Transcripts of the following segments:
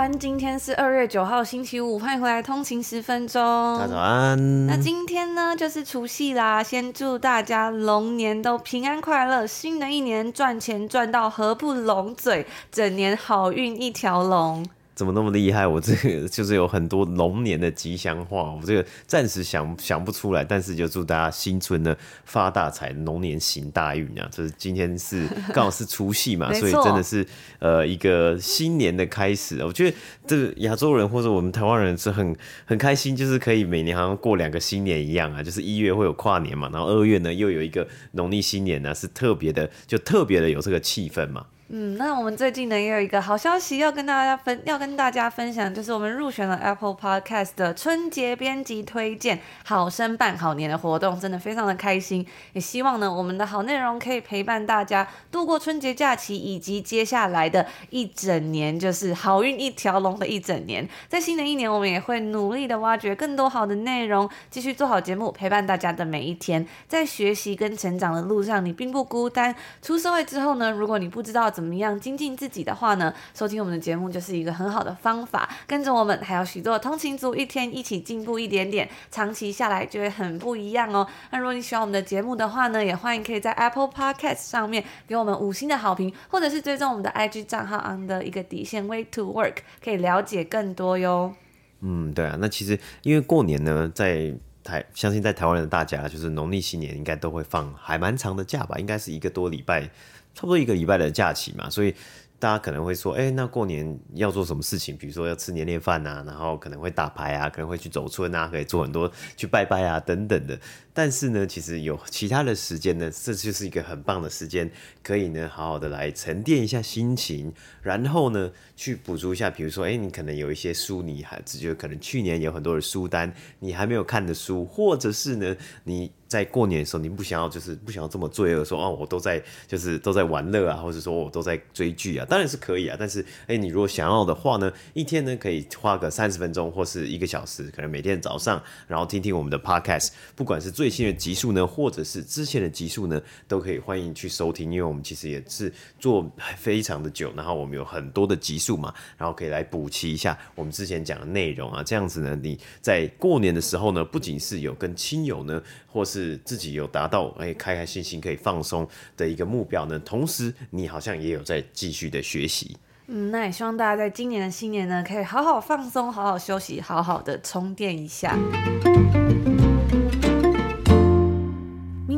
安，今天是二月九号星期五，欢迎回来通勤十分钟。早安。那今天呢，就是除夕啦，先祝大家龙年都平安快乐，新的一年赚钱赚到合不拢嘴，整年好运一条龙。怎么那么厉害？我这个就是有很多龙年的吉祥话，我这个暂时想想不出来，但是就祝大家新春呢发大财，龙年行大运啊！就是今天是刚好是除夕嘛，所以真的是呃一个新年的开始。我觉得这个亚洲人或者我们台湾人是很很开心，就是可以每年好像过两个新年一样啊，就是一月会有跨年嘛，然后二月呢又有一个农历新年呢，是特别的，就特别的有这个气氛嘛。嗯，那我们最近呢也有一个好消息要跟大家分，要跟大家分享，就是我们入选了 Apple Podcast 的春节编辑推荐好声办好年的活动，真的非常的开心。也希望呢我们的好内容可以陪伴大家度过春节假期以及接下来的一整年，就是好运一条龙的一整年。在新的一年，我们也会努力的挖掘更多好的内容，继续做好节目，陪伴大家的每一天。在学习跟成长的路上，你并不孤单。出社会之后呢，如果你不知道，怎怎么样精进自己的话呢？收听我们的节目就是一个很好的方法。跟着我们，还有许多通勤族，一天一起进步一点点，长期下来就会很不一样哦。那如果你喜欢我们的节目的话呢，也欢迎可以在 Apple Podcast 上面给我们五星的好评，或者是追踪我们的 IG 账号 on 的一个底线 Way to Work，可以了解更多哟。嗯，对啊，那其实因为过年呢，在台相信在台湾的大家，就是农历新年应该都会放还蛮长的假吧，应该是一个多礼拜。差不多一个礼拜的假期嘛，所以大家可能会说，哎、那过年要做什么事情？比如说要吃年夜饭啊，然后可能会打牌啊，可能会去走村啊，可以做很多去拜拜啊等等的。但是呢，其实有其他的时间呢，这就是一个很棒的时间，可以呢好好的来沉淀一下心情，然后呢去补足一下，比如说，哎，你可能有一些书，你还只觉可能去年有很多的书单，你还没有看的书，或者是呢你在过年的时候，你不想要就是不想要这么罪恶，说哦我都在就是都在玩乐啊，或者说我都在追剧啊，当然是可以啊，但是哎你如果想要的话呢，一天呢可以花个三十分钟或是一个小时，可能每天早上，然后听听我们的 podcast，不管是最新的集数呢，或者是之前的集数呢，都可以欢迎去收听，因为我们其实也是做非常的久，然后我们有很多的集数嘛，然后可以来补齐一下我们之前讲的内容啊，这样子呢，你在过年的时候呢，不仅是有跟亲友呢，或是自己有达到哎开开心心可以放松的一个目标呢，同时你好像也有在继续的学习。嗯，那也希望大家在今年的新年呢，可以好好放松，好好休息，好好的充电一下。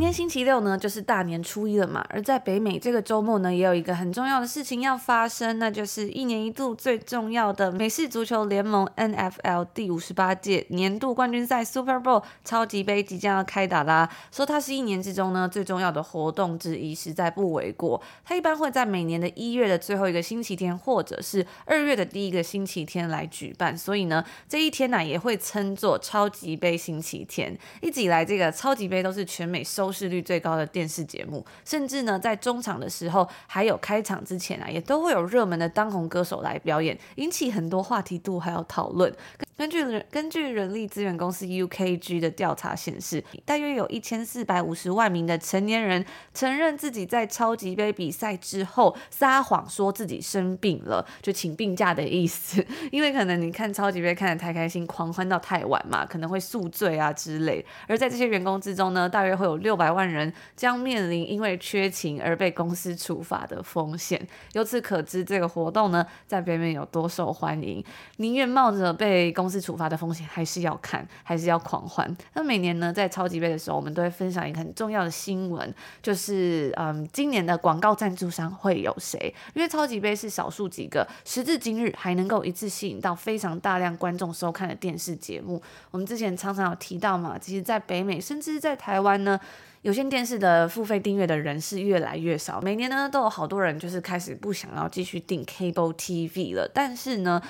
天星期六呢，就是大年初一了嘛。而在北美这个周末呢，也有一个很重要的事情要发生，那就是一年一度最重要的美式足球联盟 NFL 第五十八届年度冠军赛 Super Bowl 超级杯即将要开打啦。说它是一年之中呢最重要的活动之一，实在不为过。它一般会在每年的一月的最后一个星期天，或者是二月的第一个星期天来举办，所以呢，这一天呢也会称作超级杯星期天。一直以来，这个超级杯都是全美收收视率最高的电视节目，甚至呢，在中场的时候，还有开场之前啊，也都会有热门的当红歌手来表演，引起很多话题度还有讨论。根据人根据人力资源公司 UKG 的调查显示，大约有一千四百五十万名的成年人承认自己在超级杯比赛之后撒谎说自己生病了，就请病假的意思。因为可能你看超级杯看得太开心，狂欢到太晚嘛，可能会宿醉啊之类。而在这些员工之中呢，大约会有六百万人将面临因为缺勤而被公司处罚的风险。由此可知，这个活动呢，在北美有多受欢迎，宁愿冒着被公公司处罚的风险，还是要看，还是要狂欢。那每年呢，在超级杯的时候，我们都会分享一个很重要的新闻，就是嗯，今年的广告赞助商会有谁？因为超级杯是少数几个时至今日还能够一次吸引到非常大量观众收看的电视节目。我们之前常常有提到嘛，其实，在北美，甚至在台湾呢，有线电视的付费订阅的人是越来越少。每年呢，都有好多人就是开始不想要继续订 cable TV 了，但是呢。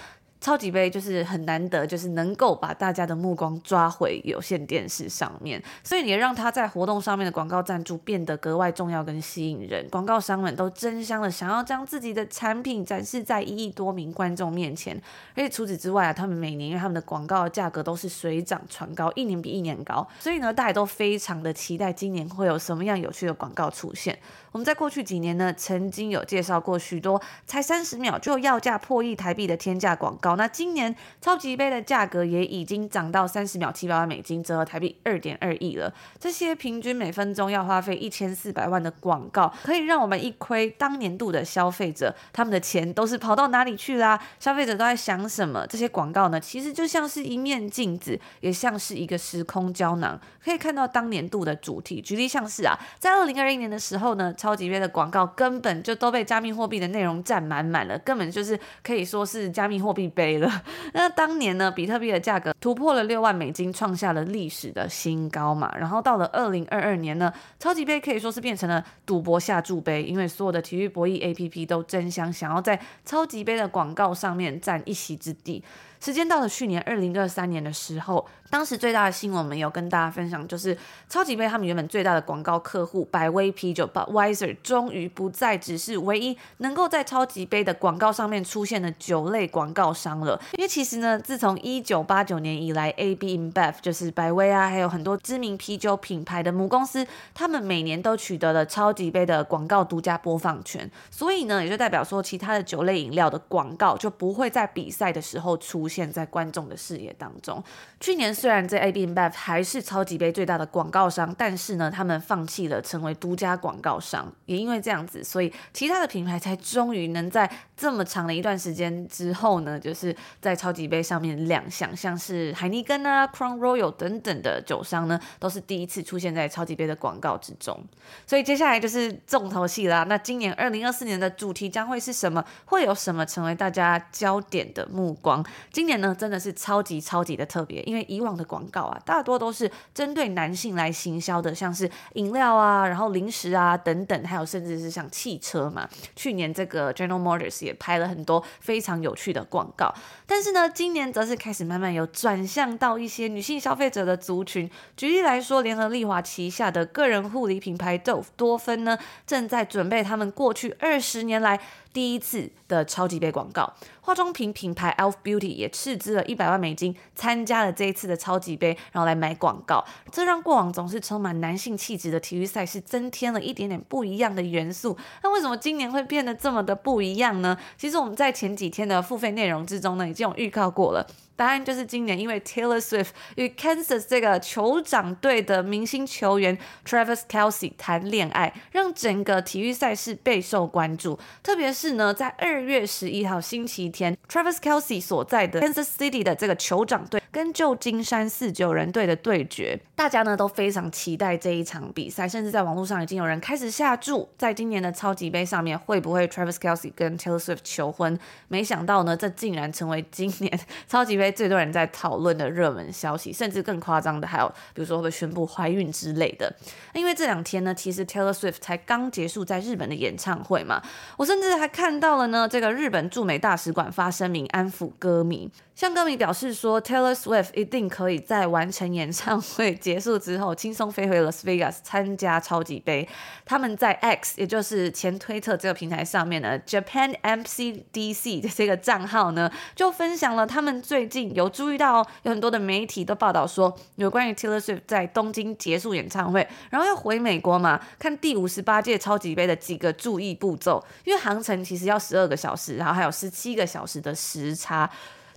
超级杯就是很难得，就是能够把大家的目光抓回有线电视上面，所以也让他在活动上面的广告赞助变得格外重要跟吸引人。广告商们都争相的想要将自己的产品展示在一亿多名观众面前，而且除此之外啊，他们每年因为他们的广告的价格都是水涨船高，一年比一年高，所以呢，大家都非常的期待今年会有什么样有趣的广告出现。我们在过去几年呢，曾经有介绍过许多才三十秒就要价破亿台币的天价广告。那今年超级杯的价格也已经涨到三十秒七百万美金，折合台币二点二亿了。这些平均每分钟要花费一千四百万的广告，可以让我们一窥当年度的消费者他们的钱都是跑到哪里去啦？消费者都在想什么？这些广告呢，其实就像是一面镜子，也像是一个时空胶囊，可以看到当年度的主题。举例像是啊，在二零二一年的时候呢。超级杯的广告根本就都被加密货币的内容占满满了，根本就是可以说是加密货币杯了。那当年呢，比特币的价格突破了六万美金，创下了历史的新高嘛。然后到了二零二二年呢，超级杯可以说是变成了赌博下注杯，因为所有的体育博弈 APP 都争相想要在超级杯的广告上面占一席之地。时间到了去年二零二三年的时候，当时最大的新闻我们有跟大家分享，就是超级杯他们原本最大的广告客户百威啤酒 Budweiser 终于不再只是唯一能够在超级杯的广告上面出现的酒类广告商了。因为其实呢，自从一九八九年以来，AB InBev 就是百威啊，还有很多知名啤酒品牌的母公司，他们每年都取得了超级杯的广告独家播放权，所以呢，也就代表说其他的酒类饮料的广告就不会在比赛的时候出现现。在观众的视野当中，去年虽然在 AB InBev 还是超级杯最大的广告商，但是呢，他们放弃了成为独家广告商，也因为这样子，所以其他的品牌才终于能在这么长的一段时间之后呢，就是在超级杯上面亮相，像是海尼根啊、Crown Royal 等等的酒商呢，都是第一次出现在超级杯的广告之中。所以接下来就是重头戏啦。那今年二零二四年的主题将会是什么？会有什么成为大家焦点的目光？今今年呢，真的是超级超级的特别，因为以往的广告啊，大多都是针对男性来行销的，像是饮料啊，然后零食啊等等，还有甚至是像汽车嘛。去年这个 General Motors 也拍了很多非常有趣的广告，但是呢，今年则是开始慢慢有转向到一些女性消费者的族群。举例来说，联合利华旗下的个人护理品牌 Dove 多芬呢，正在准备他们过去二十年来第一次的超级杯广告。化妆品品牌 Elf Beauty 也斥资了一百万美金参加了这一次的超级杯，然后来买广告，这让过往总是充满男性气质的体育赛事增添了一点点不一样的元素。那为什么今年会变得这么的不一样呢？其实我们在前几天的付费内容之中呢，已经有预告过了。答案就是今年，因为 Taylor Swift 与 Kansas 这个酋长队的明星球员 Travis Kelsey 谈恋爱，让整个体育赛事备受关注。特别是呢，在二月十一号星期天，Travis Kelsey 所在的 Kansas City 的这个酋长队跟旧金山四九人队的对决，大家呢都非常期待这一场比赛，甚至在网络上已经有人开始下注，在今年的超级杯上面会不会 Travis Kelsey 跟 Taylor Swift 求婚？没想到呢，这竟然成为今年 超级杯。最多人在讨论的热门消息，甚至更夸张的还有，比如说会宣布怀孕之类的。因为这两天呢，其实 Taylor Swift 才刚结束在日本的演唱会嘛，我甚至还看到了呢，这个日本驻美大使馆发声明安抚歌迷。向歌迷表示说，Taylor Swift 一定可以在完成演唱会结束之后，轻松飞回 Las Vegas 参加超级杯。他们在 X，也就是前推特这个平台上面呢，Japan MCDC 的这个账号呢，就分享了他们最近有注意到，有很多的媒体都报道说，有关于 Taylor Swift 在东京结束演唱会，然后要回美国嘛，看第五十八届超级杯的几个注意步骤，因为航程其实要十二个小时，然后还有十七个小时的时差。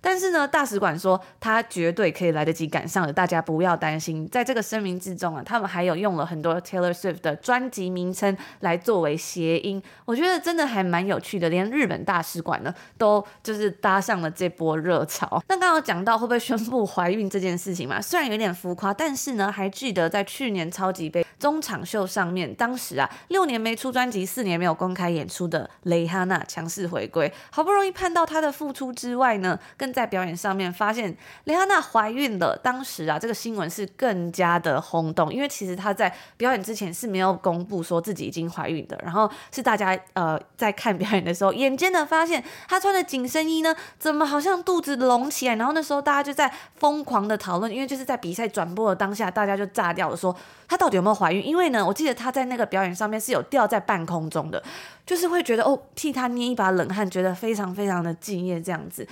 但是呢，大使馆说他绝对可以来得及赶上的，大家不要担心。在这个声明之中啊，他们还有用了很多 Taylor Swift 的专辑名称来作为谐音，我觉得真的还蛮有趣的。连日本大使馆呢，都就是搭上了这波热潮。那刚刚讲到会不会宣布怀孕这件事情嘛？虽然有点浮夸，但是呢，还记得在去年超级杯。中场秀上面，当时啊六年没出专辑，四年没有公开演出的蕾哈娜强势回归，好不容易盼到她的复出之外呢，更在表演上面发现蕾哈娜怀孕了。当时啊这个新闻是更加的轰动，因为其实她在表演之前是没有公布说自己已经怀孕的，然后是大家呃在看表演的时候，眼尖的发现她穿的紧身衣呢，怎么好像肚子隆起来，然后那时候大家就在疯狂的讨论，因为就是在比赛转播的当下，大家就炸掉了说她到底有没有怀孕。因为呢，我记得他在那个表演上面是有吊在半空中的，就是会觉得哦，替他捏一把冷汗，觉得非常非常的敬业这样子。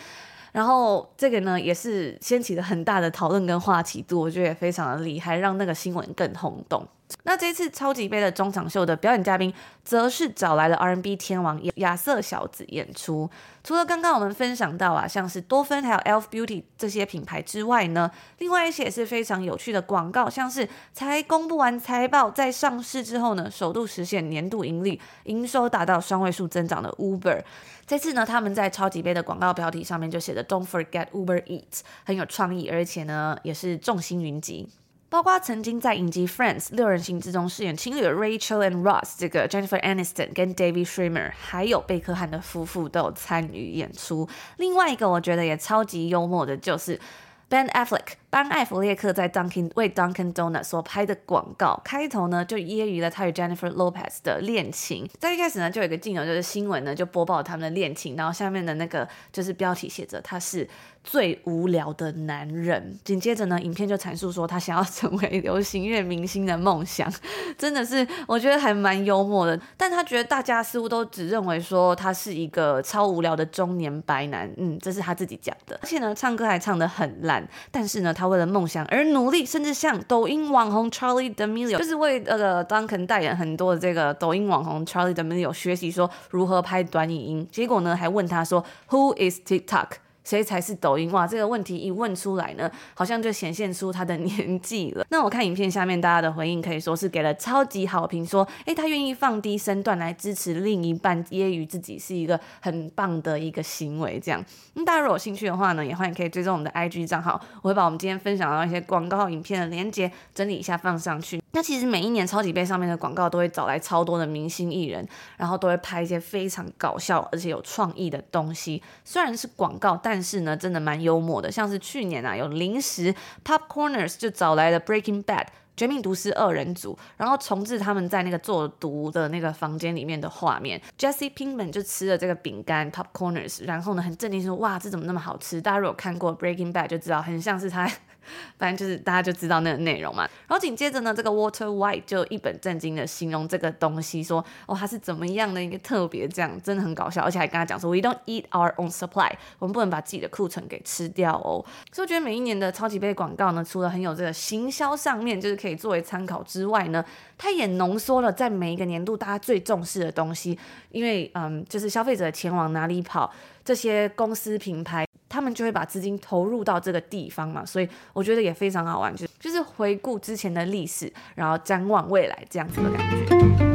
然后这个呢，也是掀起了很大的讨论跟话题度，我觉得也非常的厉害，让那个新闻更轰动。那这次超级杯的中场秀的表演嘉宾，则是找来了 R&B 天王亚瑟小子演出。除了刚刚我们分享到啊，像是多芬还有 Elf Beauty 这些品牌之外呢，另外一些也是非常有趣的广告，像是才公布完财报，在上市之后呢，首度实现年度盈利，营收达到双位数增长的 Uber。这次呢，他们在超级杯的广告标题上面就写着 Don't forget Uber Eats，很有创意，而且呢，也是众星云集。包括曾经在影集《Friends》六人行之中饰演情侣的 Rachel and Ross，这个 Jennifer Aniston 跟 David Schwimmer，还有贝克汉的夫妇都有参与演出。另外一个我觉得也超级幽默的，就是 Ben Affleck。班艾弗列克在 Dunkin 为 Dunkin Donuts 所拍的广告开头呢，就揶揄了他与 Jennifer Lopez 的恋情。在一开始呢，就有一个镜头，就是新闻呢就播报他们的恋情，然后下面的那个就是标题写着他是最无聊的男人。紧接着呢，影片就阐述说他想要成为流行乐明星的梦想，真的是我觉得还蛮幽默的。但他觉得大家似乎都只认为说他是一个超无聊的中年白男，嗯，这是他自己讲的。而且呢，唱歌还唱得很烂，但是呢，他。为了梦想而努力，甚至向抖音网红 Charlie D'Amelio，就是为那个 Duncan 代言很多的这个抖音网红 Charlie D'Amelio 学习说如何拍短影音。结果呢，还问他说 Who is TikTok？谁才是抖音？哇，这个问题一问出来呢，好像就显现出他的年纪了。那我看影片下面大家的回应，可以说是给了超级好评，说，诶，他愿意放低身段来支持另一半，揶揄自己是一个很棒的一个行为。这样，那大家如果有兴趣的话呢，也欢迎可以追踪我们的 IG 账号，我会把我们今天分享到一些广告影片的链接整理一下放上去。那其实每一年超级杯上面的广告都会找来超多的明星艺人，然后都会拍一些非常搞笑而且有创意的东西。虽然是广告，但但是呢，真的蛮幽默的。像是去年啊，有零食 Popcorners 就找来了 Breaking Bad 绝命毒师二人组，然后重置他们在那个做毒的那个房间里面的画面。Jesse Pinkman 就吃了这个饼干 Popcorners，然后呢很震惊说：“哇，这怎么那么好吃？”大家如果看过 Breaking Bad 就知道，很像是他。反正就是大家就知道那个内容嘛，然后紧接着呢，这个 Water White 就一本正经的形容这个东西，说哦，它是怎么样的一个特别，这样真的很搞笑，而且还跟他讲说，We don't eat our own supply，我们不能把自己的库存给吃掉哦。所以我觉得每一年的超级杯广告呢，除了很有这个行销上面就是可以作为参考之外呢，它也浓缩了在每一个年度大家最重视的东西，因为嗯，就是消费者前往哪里跑，这些公司品牌。他们就会把资金投入到这个地方嘛，所以我觉得也非常好玩，就就是回顾之前的历史，然后展望未来这样子的感觉。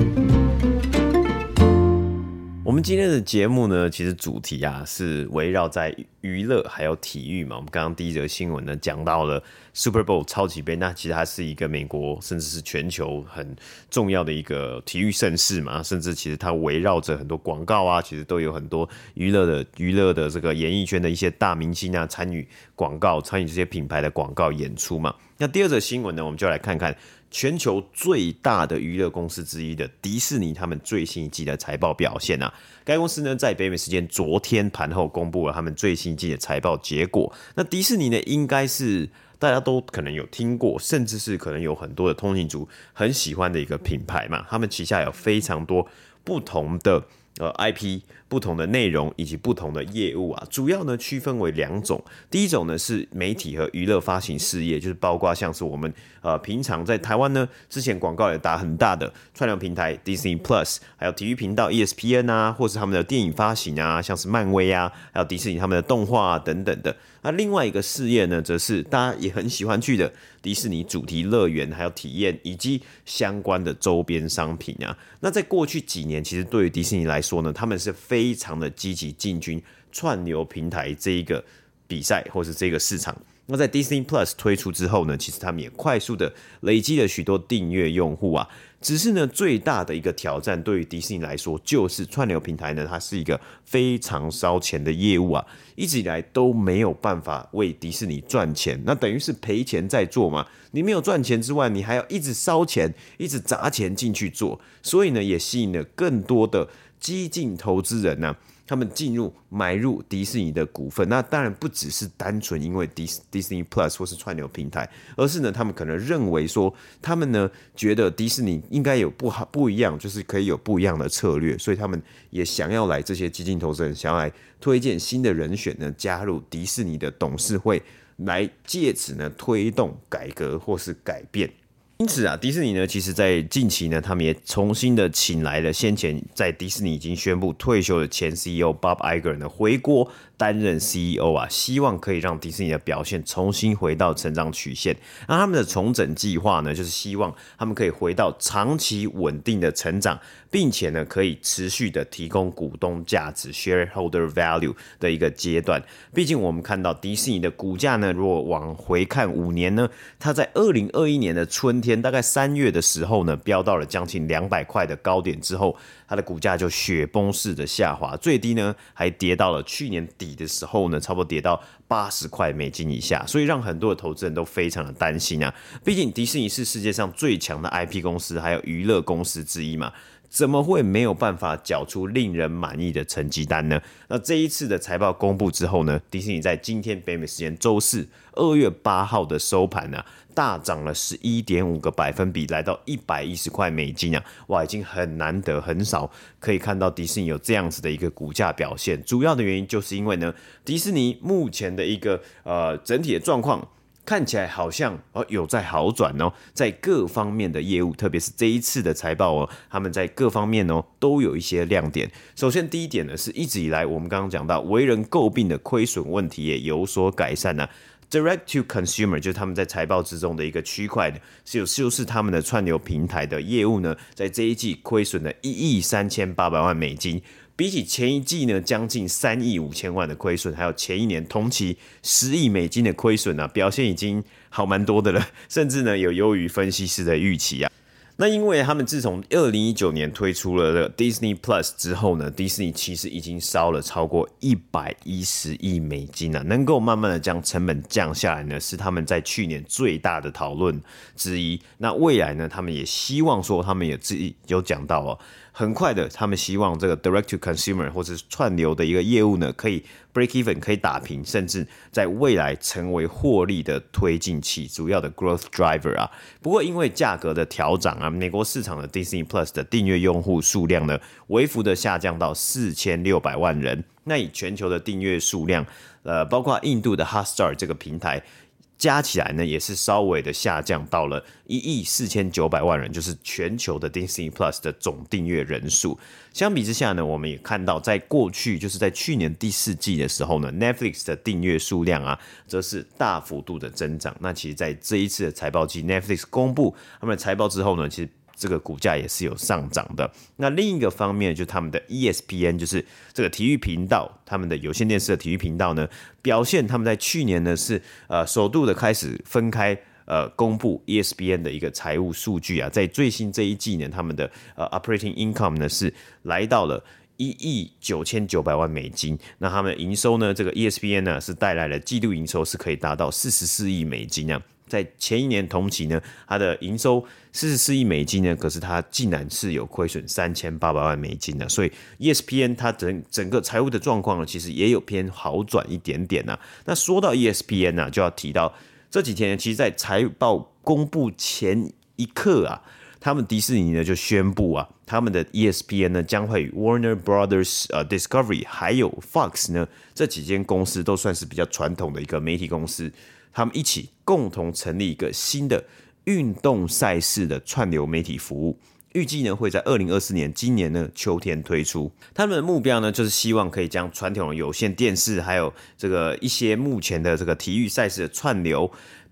们今天的节目呢，其实主题啊是围绕在娱乐还有体育嘛。我们刚刚第一则新闻呢讲到了 Super Bowl 超级杯，那其实它是一个美国甚至是全球很重要的一个体育盛事嘛。甚至其实它围绕着很多广告啊，其实都有很多娱乐的娱乐的这个演艺圈的一些大明星啊参与广告，参与这些品牌的广告演出嘛。那第二则新闻呢，我们就来看看。全球最大的娱乐公司之一的迪士尼，他们最新一季的财报表现啊，该公司呢在北美时间昨天盘后公布了他们最新一季的财报结果。那迪士尼呢，应该是大家都可能有听过，甚至是可能有很多的通勤族很喜欢的一个品牌嘛。他们旗下有非常多不同的呃 IP。不同的内容以及不同的业务啊，主要呢区分为两种。第一种呢是媒体和娱乐发行事业，就是包括像是我们呃平常在台湾呢，之前广告也打很大的串流平台 Disney Plus，还有体育频道 ESPN 啊，或是他们的电影发行啊，像是漫威啊，还有迪士尼他们的动画啊等等的。那另外一个事业呢，则是大家也很喜欢去的迪士尼主题乐园，还有体验以及相关的周边商品啊。那在过去几年，其实对于迪士尼来说呢，他们是非常的积极进军串流平台这一个比赛或是这个市场，那在 Disney Plus 推出之后呢，其实他们也快速的累积了许多订阅用户啊。只是呢，最大的一个挑战对于迪士尼来说，就是串流平台呢，它是一个非常烧钱的业务啊，一直以来都没有办法为迪士尼赚钱，那等于是赔钱在做嘛。你没有赚钱之外，你还要一直烧钱，一直砸钱进去做，所以呢，也吸引了更多的激进投资人呢、他们进入买入迪士尼的股份，那当然不只是单纯因为迪士 Disney Plus 或是串流平台，而是呢，他们可能认为说，他们呢觉得迪士尼应该有不好不一样，就是可以有不一样的策略，所以他们也想要来这些基金投资人想要来推荐新的人选呢，加入迪士尼的董事会，来借此呢推动改革或是改变。因此啊，迪士尼呢，其实在近期呢，他们也重新的请来了先前在迪士尼已经宣布退休的前 CEO Bob Iger 呢回国。担任 CEO 啊，希望可以让迪士尼的表现重新回到成长曲线。那他们的重整计划呢，就是希望他们可以回到长期稳定的成长，并且呢，可以持续的提供股东价值 （shareholder value） 的一个阶段。毕竟我们看到迪士尼的股价呢，如果往回看五年呢，它在二零二一年的春天，大概三月的时候呢，飙到了将近两百块的高点之后。它的股价就雪崩式的下滑，最低呢还跌到了去年底的时候呢，差不多跌到八十块美金以下，所以让很多的投资人都非常的担心啊。毕竟迪士尼是世界上最强的 IP 公司，还有娱乐公司之一嘛。怎么会没有办法缴出令人满意的成绩单呢？那这一次的财报公布之后呢，迪士尼在今天北美时间周四二月八号的收盘呢、啊，大涨了十一点五个百分比，来到一百一十块美金啊！哇，已经很难得、很少可以看到迪士尼有这样子的一个股价表现。主要的原因就是因为呢，迪士尼目前的一个呃整体的状况。看起来好像哦有在好转哦，在各方面的业务，特别是这一次的财报哦，他们在各方面哦都有一些亮点。首先第一点呢，是一直以来我们刚刚讲到为人诟病的亏损问题也有所改善呢。Direct to consumer 就是他们在财报之中的一个区块呢，是有就是他们的串流平台的业务呢，在这一季亏损了一亿三千八百万美金。比起前一季呢，将近三亿五千万的亏损，还有前一年同期十亿美金的亏损啊，表现已经好蛮多的了，甚至呢有优于分析师的预期啊。那因为他们自从二零一九年推出了 Disney Plus 之后呢，迪士尼其实已经烧了超过一百一十亿美金了，能够慢慢的将成本降下来呢，是他们在去年最大的讨论之一。那未来呢，他们也希望说，他们也自己有讲到哦。很快的，他们希望这个 direct to consumer 或者是串流的一个业务呢，可以 break even，可以打平，甚至在未来成为获利的推进器，主要的 growth driver 啊。不过因为价格的调涨啊，美国市场的 Disney Plus 的订阅用户数量呢，微幅的下降到四千六百万人。那以全球的订阅数量，呃，包括印度的 Hotstar 这个平台。加起来呢，也是稍微的下降到了一亿四千九百万人，就是全球的 Disney Plus 的总订阅人数。相比之下呢，我们也看到，在过去就是在去年第四季的时候呢，Netflix 的订阅数量啊，则是大幅度的增长。那其实，在这一次的财报季，Netflix 公布他们的财报之后呢，其实。这个股价也是有上涨的。那另一个方面，就是他们的 ESPN，就是这个体育频道，他们的有线电视的体育频道呢，表现他们在去年呢是呃首度的开始分开呃公布 ESPN 的一个财务数据啊，在最新这一季呢，他们的呃 operating income 呢是来到了一亿九千九百万美金。那他们营收呢，这个 ESPN 呢是带来了季度营收是可以达到四十四亿美金啊。在前一年同期呢，它的营收四十四亿美金呢，可是它竟然是有亏损三千八百万美金的，所以 ESPN 它整整个财务的状况呢，其实也有偏好转一点点呐。那说到 ESPN 呢，就要提到这几天，其实，在财报公布前一刻啊，他们迪士尼呢就宣布啊，他们的 ESPN 呢将会与 Warner Brothers 呃 Discovery 还有 Fox 呢这几间公司都算是比较传统的一个媒体公司。他们一起共同成立一个新的运动赛事的串流媒体服务，预计呢会在二零二四年今年呢秋天推出。他们的目标呢就是希望可以将传统的有线电视还有这个一些目前的这个体育赛事的串流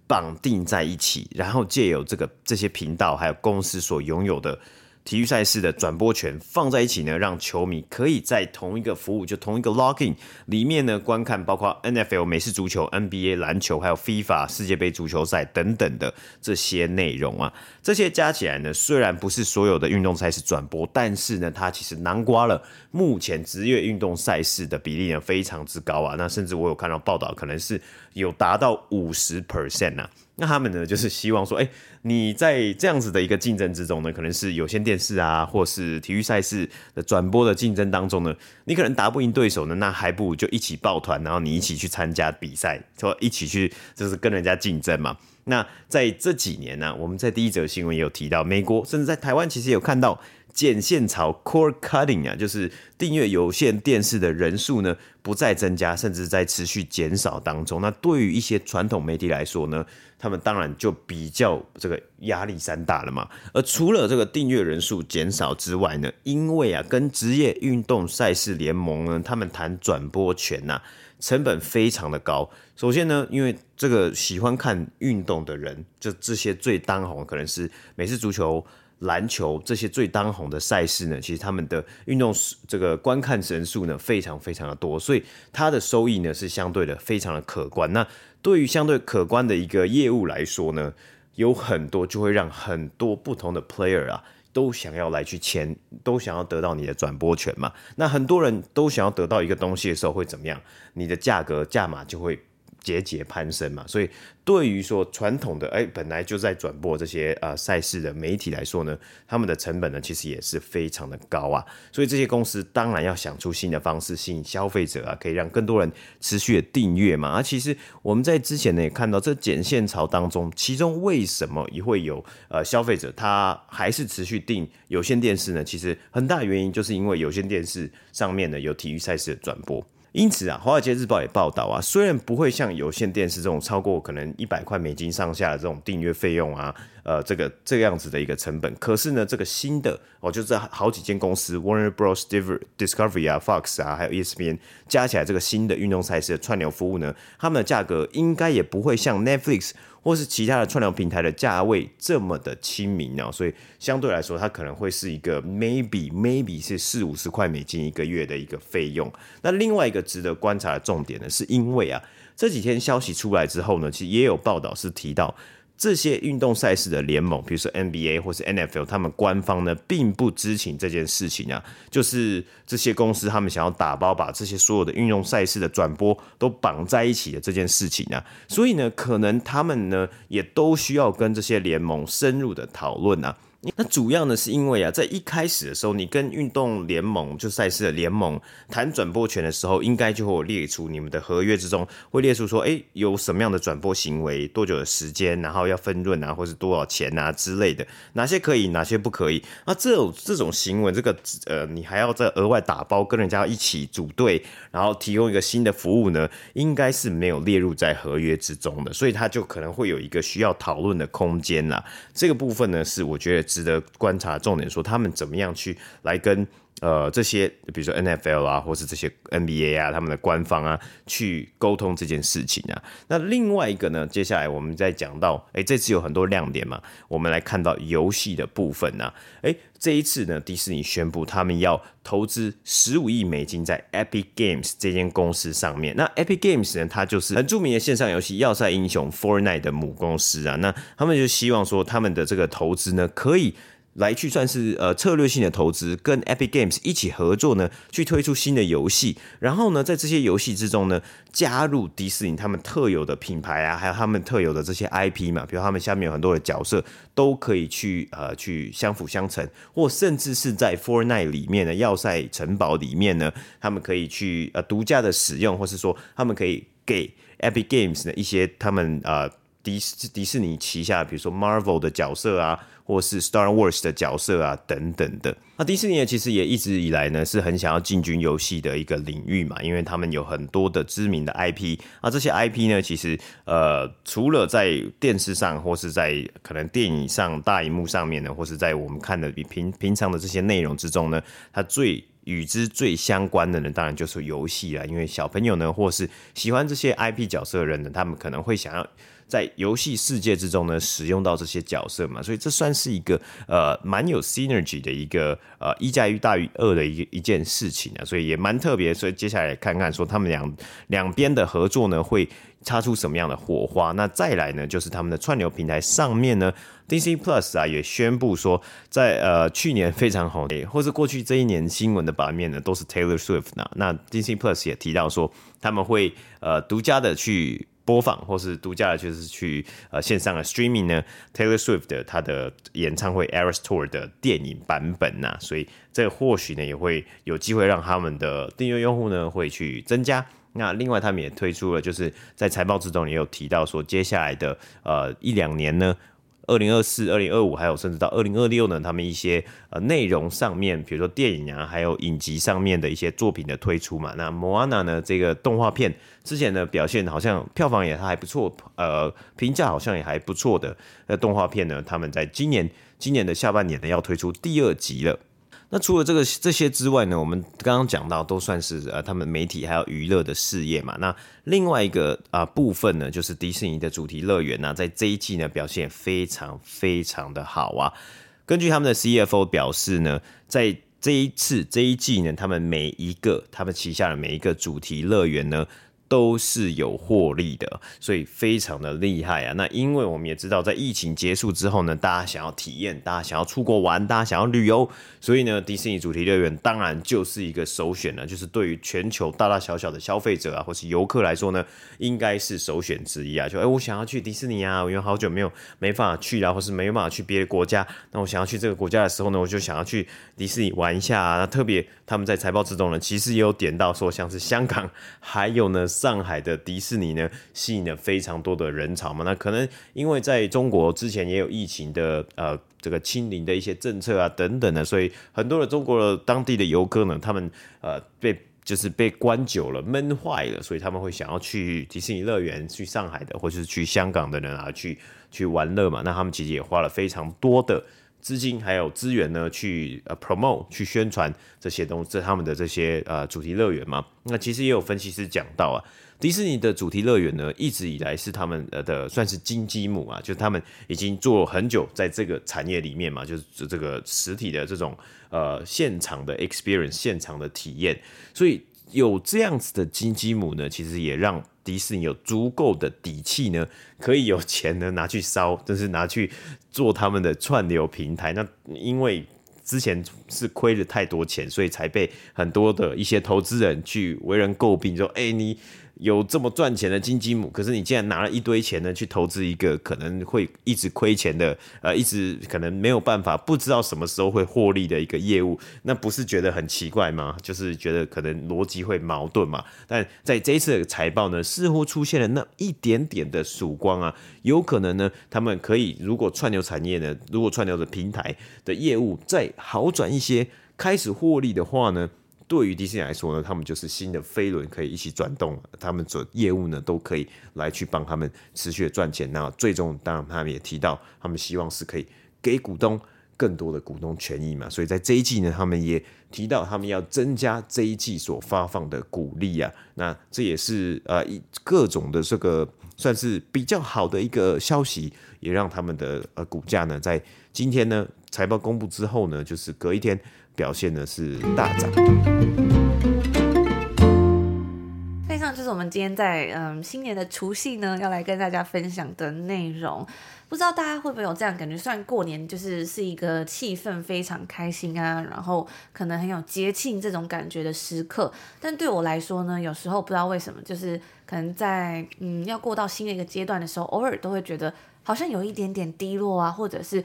绑定在一起，然后借由这个这些频道还有公司所拥有的体育赛事的转播权放在一起呢，让球迷可以在同一个服务，就同一个 login 里面呢观看，包括 NFL 美式足球、NBA 篮球，还有 FIFA 世界杯足球赛等等的这些内容啊。这些加起来呢，虽然不是所有的运动赛事转播，但是呢，它其实囊括了目前职业运动赛事的比例呢非常之高啊。那甚至我有看到报道，可能是有达到五十 percent 呐。那他们呢，就是希望说，哎，你在这样子的一个竞争之中呢，可能是有线电视啊，或是体育赛事的转播的竞争当中呢，你可能打不赢对手呢，那还不如就一起抱团，然后你一起去参加比赛，说一起去就是跟人家竞争嘛。那在这几年呢，我们在第一则新闻有提到，美国甚至在台湾其实有看到。剪线槽 core cutting 啊，就是订阅有线电视的人数呢不再增加，甚至在持续减少当中。那对于一些传统媒体来说呢，他们当然就比较这个压力山大了嘛。而除了这个订阅人数减少之外呢，因为啊，跟职业运动赛事联盟呢，他们谈转播权呐、啊，成本非常的高。首先呢，因为这个喜欢看运动的人，就这些最当红可能是美式足球。篮球这些最当红的赛事呢，其实他们的运动这个观看人数呢非常非常的多，所以它的收益呢是相对的非常的可观。那对于相对可观的一个业务来说呢，有很多就会让很多不同的 player 啊都想要来去签，都想要得到你的转播权嘛。那很多人都想要得到一个东西的时候会怎么样？你的价格价码就会节节攀升嘛，所以对于说传统的哎、本来就在转播这些呃赛事的媒体来说呢，他们的成本呢其实也是非常的高啊，所以这些公司当然要想出新的方式吸引消费者啊，可以让更多人持续的订阅嘛。而、啊、其实我们在之前呢也看到这剪线潮当中，其中为什么也会有呃消费者他还是持续订有线电视呢？其实很大原因就是因为有线电视上面呢有体育赛事的转播。因此啊，《华尔街日报》也报道啊，虽然不会像有线电视这种超过可能一百块美金上下的这种订阅费用啊，呃，这个这个样子的一个成本，可是呢，这个新的哦，就是好几间公司，Warner Bros. Discovery 啊，Fox 啊，还有 ESPN 加起来这个新的运动赛事的串流服务呢，他们的价格应该也不会像 Netflix。或是其他的串流平台的价位这么的亲民哦，所以相对来说，它可能会是一个 maybe maybe 是四五十块美金一个月的一个费用。那另外一个值得观察的重点呢，是因为啊，这几天消息出来之后呢，其实也有报道是提到。这些运动赛事的联盟，比如说 NBA 或是 NFL，他们官方呢并不知情这件事情啊，就是这些公司他们想要打包把这些所有的运动赛事的转播都绑在一起的这件事情啊，所以呢，可能他们呢也都需要跟这些联盟深入的讨论啊。那主要呢，是因为啊，在一开始的时候，你跟运动联盟就赛事的联盟谈转播权的时候，应该就会列出你们的合约之中会列出说，哎，有什么样的转播行为，多久的时间，然后要分润啊，或是多少钱啊之类的，哪些可以，哪些不可以。那这种这种行为，这个呃，你还要再额外打包跟人家一起组队，然后提供一个新的服务呢，应该是没有列入在合约之中的，所以它就可能会有一个需要讨论的空间啦。这个部分呢，是我觉得。值得观察重点说，他们怎么样去来跟呃这些，比如说 NFL 啊，或是这些 NBA 啊，他们的官方啊，去沟通这件事情啊。那另外一个呢，接下来我们再讲到，哎、这次有很多亮点嘛，我们来看到游戏的部分啊。哎、这一次呢，迪士尼宣布他们要投资十五亿美金在 Epic Games 这间公司上面。那 Epic Games 呢，它就是很著名的线上游戏《要塞英雄》Fortnite 的母公司啊。那他们就希望说，他们的这个投资呢，可以。来去算是呃策略性的投资，跟 Epic Games 一起合作呢，去推出新的游戏，然后呢，在这些游戏之中呢，加入迪士尼他们特有的品牌啊，还有他们特有的这些 IP 嘛，比如他们下面有很多的角色，都可以去呃去相辅相成，或甚至是在 Fortnite 里面的要塞城堡里面呢，他们可以去呃独家的使用，或是说他们可以给 Epic Games 的一些他们呃。迪士迪士尼旗下，比如说 Marvel 的角色啊，或是 Star Wars 的角色啊，等等的。那迪士尼其实也一直以来呢，是很想要进军游戏的一个领域嘛，因为他们有很多的知名的 IP。那这些 IP 呢，其实呃，除了在电视上，或是在可能电影上大荧幕上面呢，或是在我们看的比平平常的这些内容之中呢，它最与之最相关的呢，当然就是游戏啦。因为小朋友呢，或是喜欢这些 IP 角色的人呢，他们可能会想要。在游戏世界之中呢使用到这些角色嘛，所以这算是一个呃蛮有 synergy 的一个呃一加一大于二的一一件事情啊，所以也蛮特别。所以接下来看看说他们两两边的合作呢会擦出什么样的火花。那再来呢就是他们的串流平台上面呢，DC Plus 啊也宣布说在呃去年非常红，或是过去这一年新闻的版面呢都是 Taylor Swift 呢。那 DC Plus 也提到说他们会呃独家的去。播放或是独家，就是去呃线上的 streaming 呢，Taylor Swift 的他的演唱会 Eras Tour 的电影版本呐、所以这或许呢也会有机会让他们的订阅用户呢会去增加。那另外他们也推出了，就是在财报之中也有提到说，接下来的呃一两年呢。二零二四、二零二五，还有甚至到二零二六呢，他们一些呃内容上面，比如说电影啊，还有影集上面的一些作品的推出嘛。那 Moana 呢，这个动画片之前呢表现好像票房也还不错，呃，评价好像也还不错的。那动画片呢，他们在今年今年的下半年呢，要推出第二集了。那除了这个这些之外呢，我们刚刚讲到都算是呃他们媒体还有娱乐的事业嘛。那另外一个啊、部分呢，就是迪士尼的主题乐园呢，在这一季呢表现非常非常的好啊。根据他们的 CFO 表示呢，在这一次这一季呢，他们每一个他们旗下的每一个主题乐园呢。都是有获利的，所以非常的厉害啊！那因为我们也知道，在疫情结束之后呢，大家想要体验，大家想要出国玩，大家想要旅游，所以呢，迪士尼主题乐园当然就是一个首选了。就是对于全球大大小小的消费者啊，或是游客来说呢，应该是首选之一啊。就哎、我想要去迪士尼啊，我因为好久没有没法去啊，或是没办法去别的国家，那我想要去这个国家的时候呢，我就想要去迪士尼玩一下啊。那特别他们在财报之中呢，其实也有点到说，像是香港，还有呢。上海的迪士尼呢，吸引了非常多的人潮嘛。那可能因为在中国之前也有疫情的呃这个清零的一些政策啊等等的，所以很多的中国的当地的游客呢，他们呃被就是被关久了闷坏了，所以他们会想要去迪士尼乐园，去上海的或者是去香港的人啊去去玩乐嘛。那他们其实也花了非常多的。资金还有资源呢，去呃 promote 去宣传这些东西，这他们的这些呃主题乐园嘛。那其实也有分析师讲到啊，迪士尼的主题乐园呢，一直以来是他们呃的算是金鸡母啊，就是他们已经做很久在这个产业里面嘛，就是这个实体的这种呃现场的 experience 现场的体验，所以有这样子的金鸡母呢，其实也让。迪士尼有足够的底气呢，可以有钱呢拿去烧，就是拿去做他们的串流平台。那因为之前是亏了太多钱，所以才被很多的一些投资人去为人诟病，说：“哎，你。”有这么赚钱的金鸡母，可是你竟然拿了一堆钱呢去投资一个可能会一直亏钱的，呃，一直可能没有办法，不知道什么时候会获利的一个业务，那不是觉得很奇怪吗？就是觉得可能逻辑会矛盾嘛。但在这一次的财报呢，似乎出现了那一点点的曙光啊，有可能呢，他们可以如果串流产业呢，如果串流的平台的业务再好转一些，开始获利的话呢。对于迪士尼来说呢，他们就是新的飞轮可以一起转动，他们做业务呢都可以来去帮他们持续的赚钱。那最终当然他们也提到，他们希望是可以给股东更多的股东权益嘛。所以在这一季呢，他们也提到他们要增加这一季所发放的股利啊。那这也是呃一各种的这个算是比较好的一个消息，也让他们的呃股价呢在今天呢财报公布之后呢，就是隔一天。表现的是大涨。以上就是我们今天在嗯新年的除夕呢，要来跟大家分享的内容。不知道大家会不会有这样感觉？虽然过年就是是一个气氛非常开心啊，然后可能很有节庆这种感觉的时刻，但对我来说呢，有时候不知道为什么，就是可能在嗯要过到新的一个阶段的时候，偶尔都会觉得好像有一点点低落啊，或者是。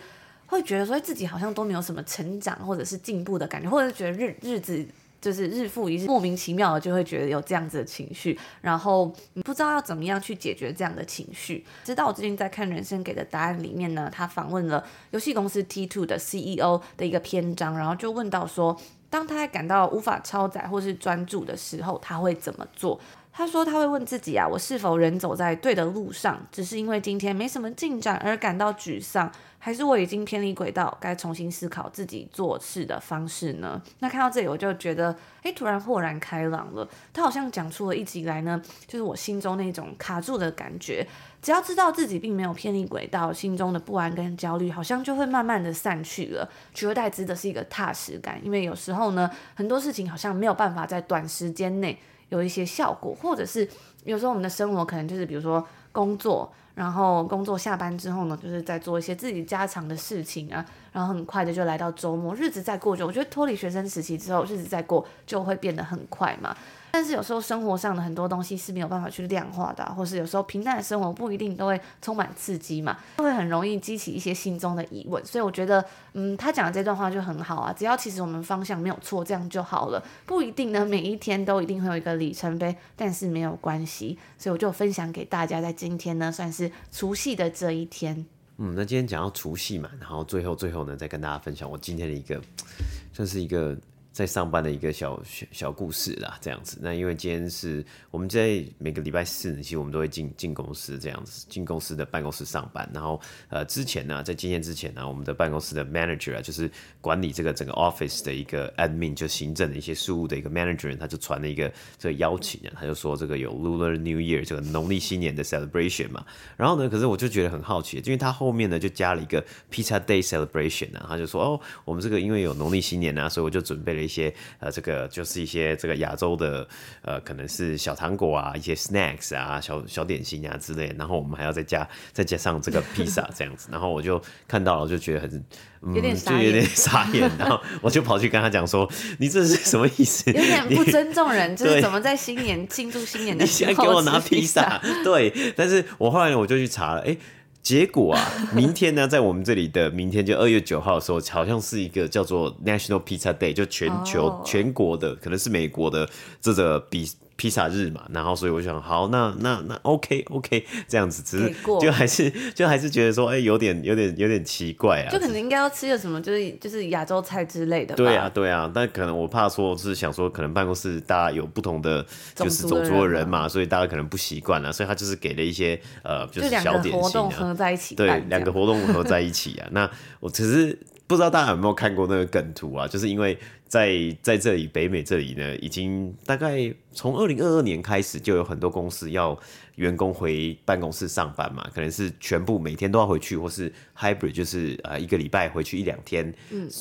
会觉得说自己好像都没有什么成长或者是进步的感觉，或者是觉得日日子就是日复一日，莫名其妙的就会觉得有这样子的情绪，然后不知道要怎么样去解决这样的情绪。直到我最近在看《人生给的答案》里面呢，他访问了游戏公司 T Two 的 CEO 的一个篇章，然后就问到说，当他感到无法超载或是专注的时候，他会怎么做？他说他会问自己啊，我是否仍走在对的路上？只是因为今天没什么进展而感到沮丧，还是我已经偏离轨道，该重新思考自己做事的方式呢？那看到这里，我就觉得，诶，突然豁然开朗了。他好像讲出了一直以来呢，就是我心中那种卡住的感觉。只要知道自己并没有偏离轨道，心中的不安跟焦虑好像就会慢慢的散去了，取而代之的是一个踏实感。因为有时候呢，很多事情好像没有办法在短时间内。有一些效果，或者是有时候我们的生活可能就是比如说工作，然后工作下班之后呢，就是在做一些自己家常的事情啊，然后很快的就来到周末，日子再过着，我觉得脱离学生时期之后，日子再过就会变得很快嘛。但是有时候生活上的很多东西是没有办法去量化的，或是有时候平淡的生活不一定都会充满刺激嘛，就会很容易激起一些心中的疑问。所以我觉得，嗯，他讲的这段话就很好啊，只要其实我们方向没有错，这样就好了。不一定呢，每一天都一定会有一个里程碑，但是没有关系。所以我就分享给大家，在今天呢，算是除夕的这一天。嗯，那今天讲到除夕嘛，然后最后最后呢，再跟大家分享我今天的一个，算是一个。在上班的一个小小小故事啦，这样子。那因为今天是我们在每个礼拜四呢，其实我们都会进进公司这样子，进公司的办公室上班。然后呃，之前呢，在今天之前呢，我们的办公室的 manager 啊，就是管理这个整个 office 的一个 admin，就行政的一些事务的一个 manager，他就传了一个这个邀请啊，他就说这个有 Lunar New Year 这个农历新年的 celebration 嘛。然后呢，可是我就觉得很好奇，因为他后面呢就加了一个 Pizza Day celebration 啊，他就说哦，我们这个因为有农历新年啊，所以我就准备了。一些呃，这个就是一些这个亚洲的呃，可能是小糖果啊，一些 snacks 啊，小小点心啊之类。然后我们还要再加再加上这个披萨这样子。然后我就看到了，就觉得很、嗯、有点就有点 傻眼。然后我就跑去跟他讲说：“你这是什么意思？有点不尊重人，就是怎么在新年庆祝新年的时候，你现在给我拿披萨？对，但是我后来我就去查了，哎。结果啊，明天呢，在我们这里的明天就二月九号的时候，好像是一个叫做 National Pizza Day，就全球、oh. 全国的，可能是美国的这个比。披萨日嘛，然后所以我想，好，那那那 OK OK 这样子，只是就还是就还是觉得说，哎、欸，有点有点有点奇怪啊，就可能应该要吃个什么，就是就是亚洲菜之类的。对啊对啊，但可能我怕说是想说，可能办公室大家有不同的就是种族的人嘛，所以大家可能不习惯啊，所以他就是给了一些呃，就是小点心、啊、活动合在一起，对，两个活动合在一起啊。那我只是不知道大家有没有看过那个梗图啊，就是因为。在在这里，北美这里呢，已经大概从二零二二年开始，就有很多公司要员工回办公室上班嘛，可能是全部每天都要回去，或是 hybrid，就是呃一个礼拜回去一两天，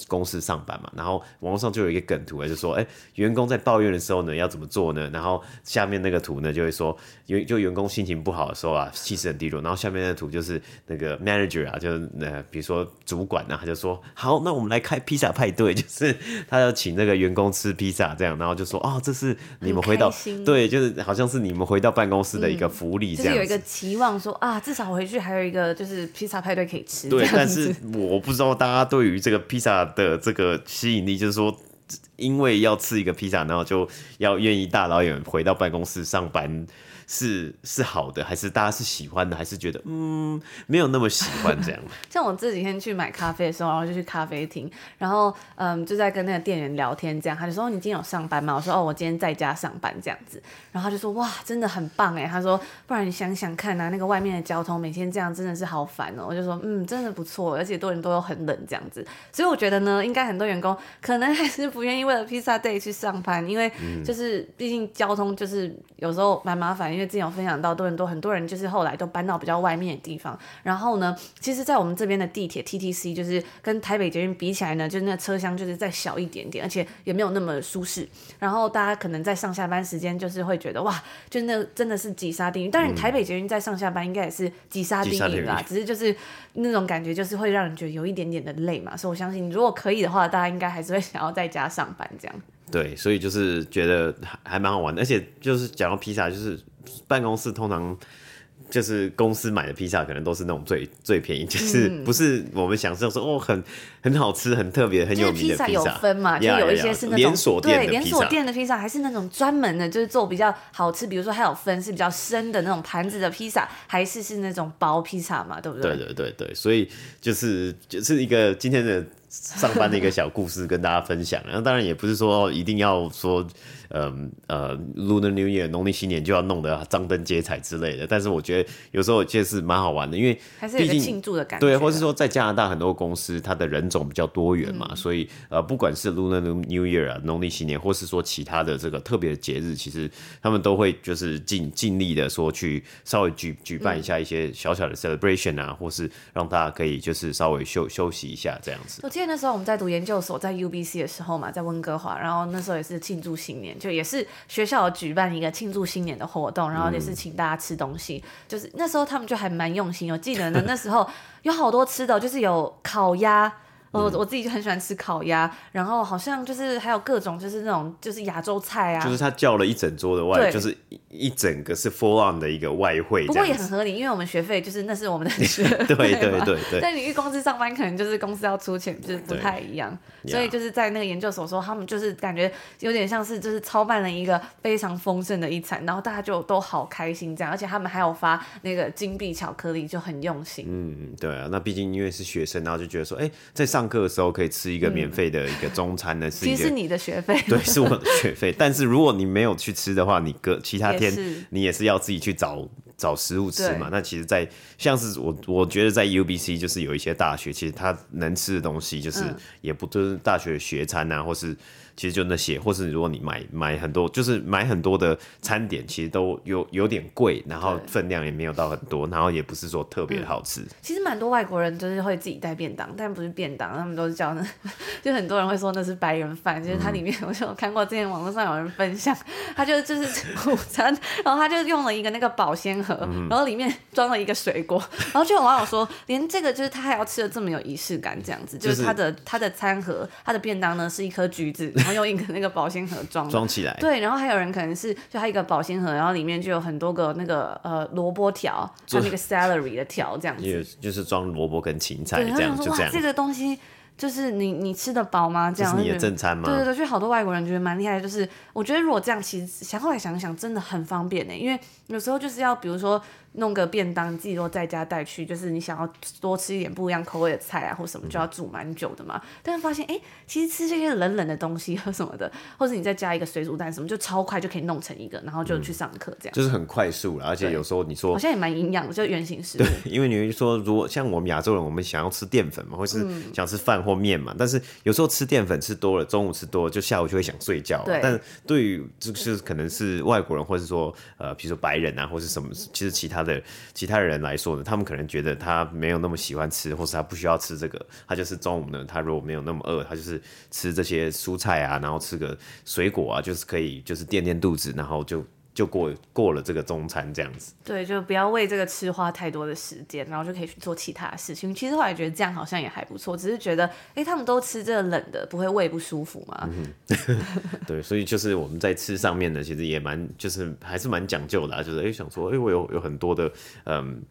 公司上班嘛。嗯、然后网络上就有一个梗图啊，就说，哎、欸，员工在抱怨的时候呢，要怎么做呢？然后下面那个图呢，就会说，员就员工心情不好的时候啊，气势很低落。然后下面那个图就是那个 manager 啊，就呃比如说主管啊，他就说，好，那我们来开披萨派对，就是他要。请那个员工吃披萨，这样，然后就说哦，这是你们回到对，就是好像是你们回到办公室的一个福利，这样、嗯、就是有一个期望说啊，至少回去还有一个就是披萨派对可以吃。对，但是我不知道大家对于这个披萨的这个吸引力，就是说，因为要吃一个披萨，然后就要愿意大老远回到办公室上班。是是好的，还是大家是喜欢的，还是觉得嗯没有那么喜欢这样？像我这几天去买咖啡的时候，然后就去咖啡厅，然后嗯就在跟那个店员聊天，这样他就说你今天有上班吗？我说哦我今天在家上班这样子，然后他就说哇真的很棒哎，他说不然你想想看呐、啊，那个外面的交通每天这样真的是好烦哦。我就说嗯真的不错，而且多人都有很冷这样子，所以我觉得呢，应该很多员工可能还是不愿意为了披萨 day 去上班，因为就是毕竟交通就是有时候蛮麻烦。因为之前有分享到，多伦多很多人就是后来都搬到比较外面的地方。然后呢，其实，在我们这边的地铁 TTC，就是跟台北捷运比起来呢，就是那个车厢就是再小一点点，而且也没有那么舒适。然后大家可能在上下班时间，就是会觉得哇，就那真的是挤沙丁鱼。当然，台北捷运在上下班应该也是挤沙丁鱼啦，只是就是那种感觉，就是会让人觉得有一点点的累嘛。所以我相信，如果可以的话，大家应该还是会想要在家上班这样。对，所以就是觉得还还蛮好玩的，而且就是讲到披萨，就是。办公室通常就是公司买的披萨，可能都是那种最最便宜，就是不是我们想象说哦很很好吃、很特别、很有名的披萨。有分嘛？就有一些是那种连锁店的连锁店的披萨，还是那种专门的，就是做比较好吃。比如说还有分是比较深的那种盘子的披萨，还是是那种薄披萨嘛？对不对？对对对对，所以就是就是一个今天的。上班的一个小故事跟大家分享。那当然也不是说一定要说。嗯呃，Lunar New Year 农历新年就要弄得张灯结彩之类的，但是我觉得有时候这是蛮好玩的，因为还是有个庆祝的感觉。对，或是说在加拿大很多公司，它的人种比较多元嘛，嗯、所以呃，不管是 Lunar New Year 啊，农历新年，或是说其他的这个特别的节日，其实他们都会就是尽尽力的说去稍微举举办一下一些小小的 celebration 啊，嗯、或是让大家可以就是稍微休休息一下这样子。我记得那时候我们在读研究所，在 UBC 的时候嘛，在温哥华，然后那时候也是庆祝新年。就也是学校举办一个庆祝新年的活动，然后也是请大家吃东西，嗯、就是那时候他们就还蛮用心。我记得呢，那时候有好多吃的，就是有烤鸭。我我自己就很喜欢吃烤鸭，然后好像就是还有各种就是那种就是亚洲菜啊，就是他叫了一整桌的外，就是一整个是 full on 的一个外汇。不过也很合理，因为我们学费就是那是我们的 学费对对对对对。但你去公司上班，可能就是公司要出钱，就是不太一样。所以就是在那个研究所说，他们就是感觉有点像是就是操办了一个非常丰盛的一餐，然后大家就都好开心这样，而且他们还有发那个金币巧克力，就很用心。嗯，对啊，那毕竟因为是学生，然后就觉得说，哎、欸，在上课的时候可以吃。一个免费的一个中餐呢，是其实是你的学费，对，是我的学费。但是如果你没有去吃的话，你隔其他天你也是要自己去找找食物吃嘛。那其实，在像是我我觉得在 UBC 就是有一些大学，其实他能吃的东西就是也不就是大学学餐啊，或是。其实就那些，或是如果你买买很多，就是买很多的餐点，其实都有有点贵，然后分量也没有到很多，然后也不是说特别好吃。嗯、其实蛮多外国人就是会自己带便当，但不是便当，他们都是叫那，就很多人会说那是白人饭，就是它里面 我就有看过之前网络上有人分享，他就就是午餐，然后他就用了一个那个保鲜盒，然后里面装了一个水果，然后就有网友说，连这个就是他还要吃的这么有仪式感，这样子，就是他的他的餐盒，他的便当呢是一颗橘子。用一个那个保鲜盒装装起来，对，然后还有人可能是就他一个保鲜盒，然后里面就有很多个那个呃萝卜条，就那个 celery 的条这样子，就是装萝卜跟芹菜这样，就这样。这个东西就是你你吃得饱吗？这样是你的正餐吗？对对对，就好多外国人觉得蛮厉害的，就是我觉得如果这样，其实想后来想想，真的很方便呢，因为有时候就是要比如说。弄个便当，自己如果在家带去，就是你想要多吃一点不一样口味的菜啊，或什么，就要煮蛮久的嘛。嗯、但是发现，哎、欸，其实吃这些冷冷的东西和什么的，或者你再加一个水煮蛋什么，就超快就可以弄成一个，然后就去上课这样、嗯。就是很快速了，而且有时候你说，好像也蛮营养的，就原型食物。对，因为你会说，如果像我们亚洲人，我们想要吃淀粉嘛，或是想吃饭或面嘛，嗯、但是有时候吃淀粉吃多了，中午吃多了，就下午就会想睡觉。对。但对于就是可能是外国人，或是说呃，比如说白人啊，或是什么，其实其他他的其他。人来说呢，他们可能觉得他没有那么喜欢吃，或是他不需要吃这个，他就是中午呢，他如果没有那么饿，他就是吃这些蔬菜啊，然后吃个水果啊，就是可以就是垫垫肚子，然后就就过过了这个中餐这样子。对，就不要为这个吃花太多的时间，然后就可以去做其他的事情。其实后来觉得这样好像也还不错，只是觉得哎、欸，他们都吃这个冷的，不会胃不舒服吗？嗯、对，所以就是我们在吃上面呢，其实也蛮就是还是蛮讲究的、啊，就是哎、欸、想说哎、欸，我有有很多的嗯，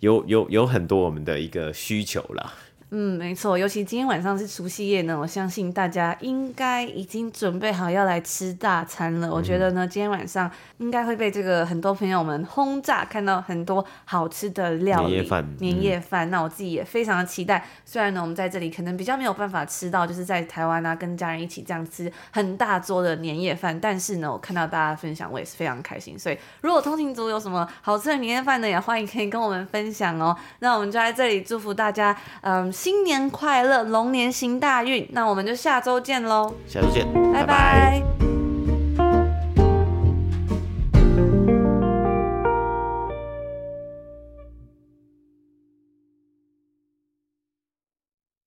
有有有很多我们的一个需求啦。嗯，没错，尤其今天晚上是除夕夜呢，我相信大家应该已经准备好要来吃大餐了。嗯、我觉得呢，今天晚上应该会被这个很多朋友们轰炸，看到很多好吃的料理，年夜饭。年夜饭，嗯、那我自己也非常的期待。虽然呢，我们在这里可能比较没有办法吃到，就是在台湾啊，跟家人一起这样吃很大桌的年夜饭，但是呢，我看到大家分享，我也是非常开心。所以，如果通勤族有什么好吃的年夜饭呢，也欢迎可以跟我们分享哦。那我们就在这里祝福大家，嗯。新年快乐，龙年行大运。那我们就下周见喽！下周见，拜拜。拜拜。